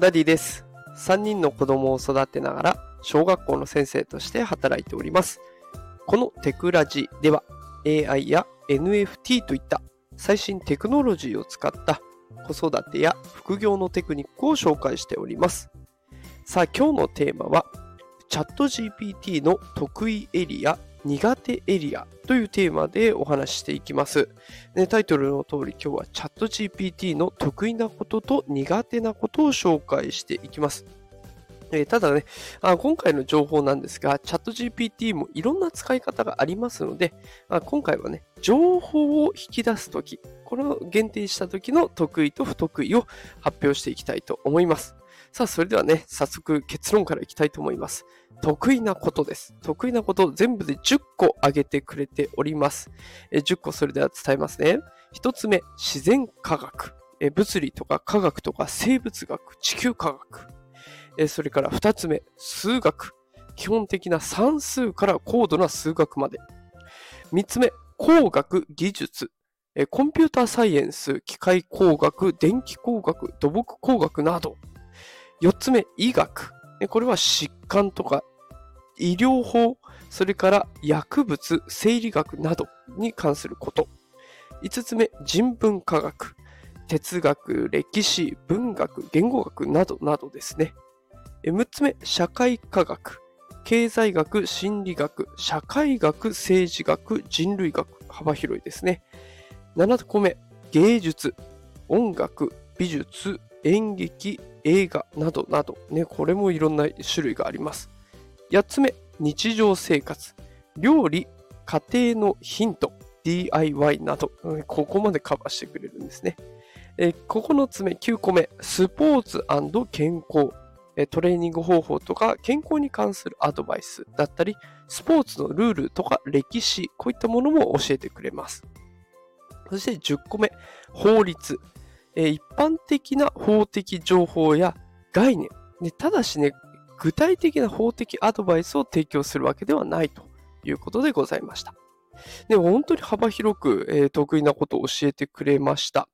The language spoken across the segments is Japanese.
ダディです。3人の子供を育てながら小学校の先生として働いております。このテクラジでは AI や NFT といった最新テクノロジーを使った子育てや副業のテクニックを紹介しております。さあ今日のテーマはチャット GPT の得意エリア苦手エリアというテーマでお話ししていきます。ね、タイトルの通り今日はチャット GPT の得意なことと苦手なことを紹介していきます。えただねあ、今回の情報なんですが、チャット GPT もいろんな使い方がありますので、あ今回はね、情報を引き出すとき、これを限定したときの得意と不得意を発表していきたいと思います。さあ、それではね、早速結論からいきたいと思います。得意なことです。得意なこと全部で10個挙げてくれております。え10個それでは伝えますね。1つ目、自然科学。え物理とか科学とか生物学、地球科学。えそれから2つ目、数学。基本的な算数から高度な数学まで。3つ目、工学技術。えコンピューターサイエンス、機械工学、電気工学、土木工学など。4つ目、医学。これは疾患とか医療法、それから薬物、生理学などに関すること。5つ目、人文科学。哲学、歴史、文学、言語学などなどですね。6つ目、社会科学。経済学、心理学、社会学、政治学、人類学。幅広いですね。7個目、芸術、音楽、美術、演劇、映画などなど。ね、これもいろんな種類があります。8つ目、日常生活。料理、家庭のヒント、DIY など。ここまでカバーしてくれるんですね。え9つ目、9個目、スポーツ健康。トレーニング方法とか健康に関するアドバイスだったり、スポーツのルールとか歴史、こういったものも教えてくれます。そして10個目、法律。一般的な法的情報や概念。ねただしね、具体的な法的アドバイスを提供するわけではないということでございました。でも本当に幅広く、えー得意なことを教えてくれました。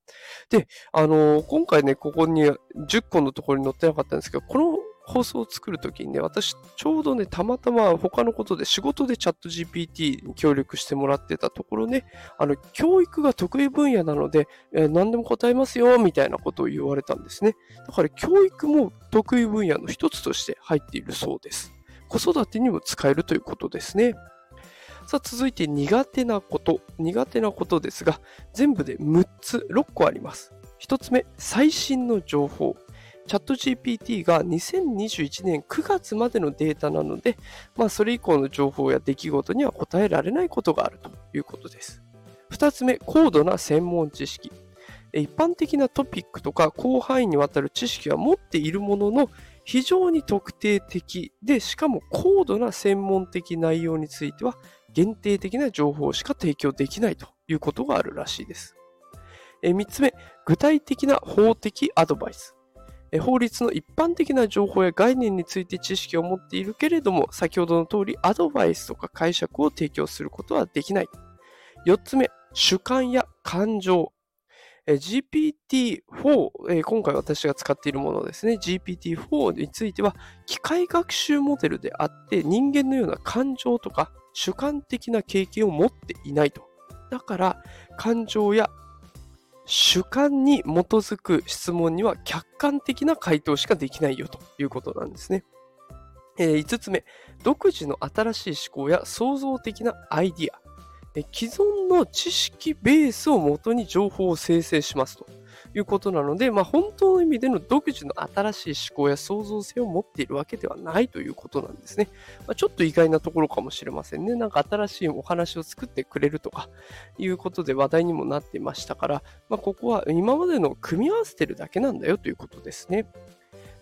で、あのー今回ね、ここに10個のところに載ってなかったんですけど、この放送を作るときにね、私ちょうどね、たまたま他のことで仕事でチャット GPT に協力してもらってたところね、あの、教育が得意分野なので、えー何でも答えますよ、みたいなことを言われたんですね。だから教育も得意分野の一つとして入っているそうです。子育てにも使えるということですね。さあ続いて苦手なこと。苦手なことですが、全部で6つ、6個あります。1つ目、最新の情報。チャット GPT が2021年9月までのデータなので、まあそれ以降の情報や出来事には答えられないことがあるということです。2つ目、高度な専門知識。一般的なトピックとか広範囲にわたる知識は持っているものの、非常に特定的で、しかも高度な専門的内容については、限定的な情報しか提供できないということがあるらしいです。え3つ目、具体的な法的アドバイス。法律の一般的な情報や概念について知識を持っているけれども、先ほどの通りアドバイスとか解釈を提供することはできない。4つ目、主観や感情。GPT-4、えー今回私が使っているものですね。GPT-4 については、機械学習モデルであって、人間のような感情とか主観的な経験を持っていないと。だから、感情や主観に基づく質問には客観的な回答しかできないよということなんですね。えー5つ目、独自の新しい思考や創造的なアイディア。既存の知識ベースをもとに情報を生成しますということなので、まあ、本当の意味での独自の新しい思考や創造性を持っているわけではないということなんですね。まあ、ちょっと意外なところかもしれませんね。なんか新しいお話を作ってくれるとかいうことで話題にもなっていましたから、まあ、ここは今までの組み合わせてるだけなんだよということですね。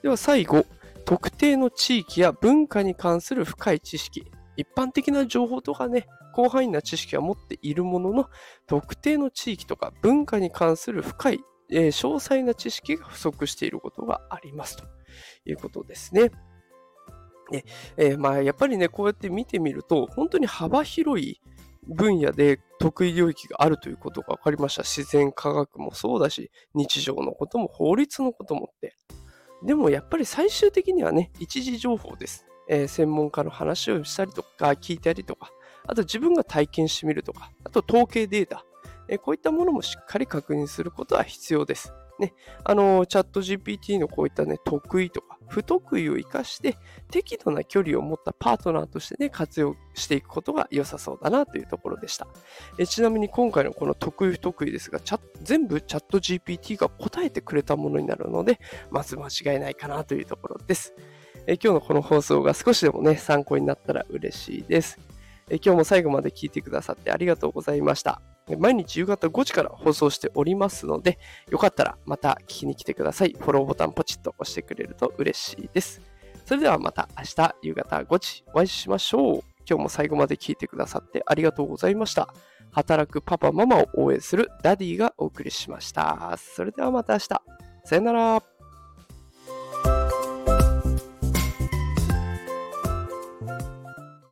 では最後、特定の地域や文化に関する深い知識。一般的な情報とかね、広範囲な知識は持っているものの、特定の地域とか文化に関する深い、えー詳細な知識が不足していることがありますということですね。でえーまあ、やっぱりね、こうやって見てみると、本当に幅広い分野で得意領域があるということが分かりました。自然科学もそうだし、日常のことも法律のこともって。でもやっぱり最終的にはね、一時情報です。えー、専門家の話をしたりとか、聞いたりとか、あと自分が体験してみるとか、あと統計データ、え、こういったものもしっかり確認することは必要です。ね、あの、チャット GPT のこういったね、得意とか、不得意を生かして、適度な距離を持ったパートナーとしてね、活用していくことが良さそうだなというところでした。えちなみに今回のこの得意不得意ですが、全部チャット GPT が答えてくれたものになるので、まず間違いないかなというところです。え今日のこの放送が少しでもね、参考になったら嬉しいです。え今日も最後まで聞いてくださってありがとうございました。毎日夕方5時から放送しておりますので、よかったらまた聞きに来てください。フォローボタンポチッと押してくれると嬉しいです。それではまた明日夕方5時お会いしましょう。今日も最後まで聞いてくださってありがとうございました。働くパパママを応援するダディがお送りしました。それではまた明日。さよなら。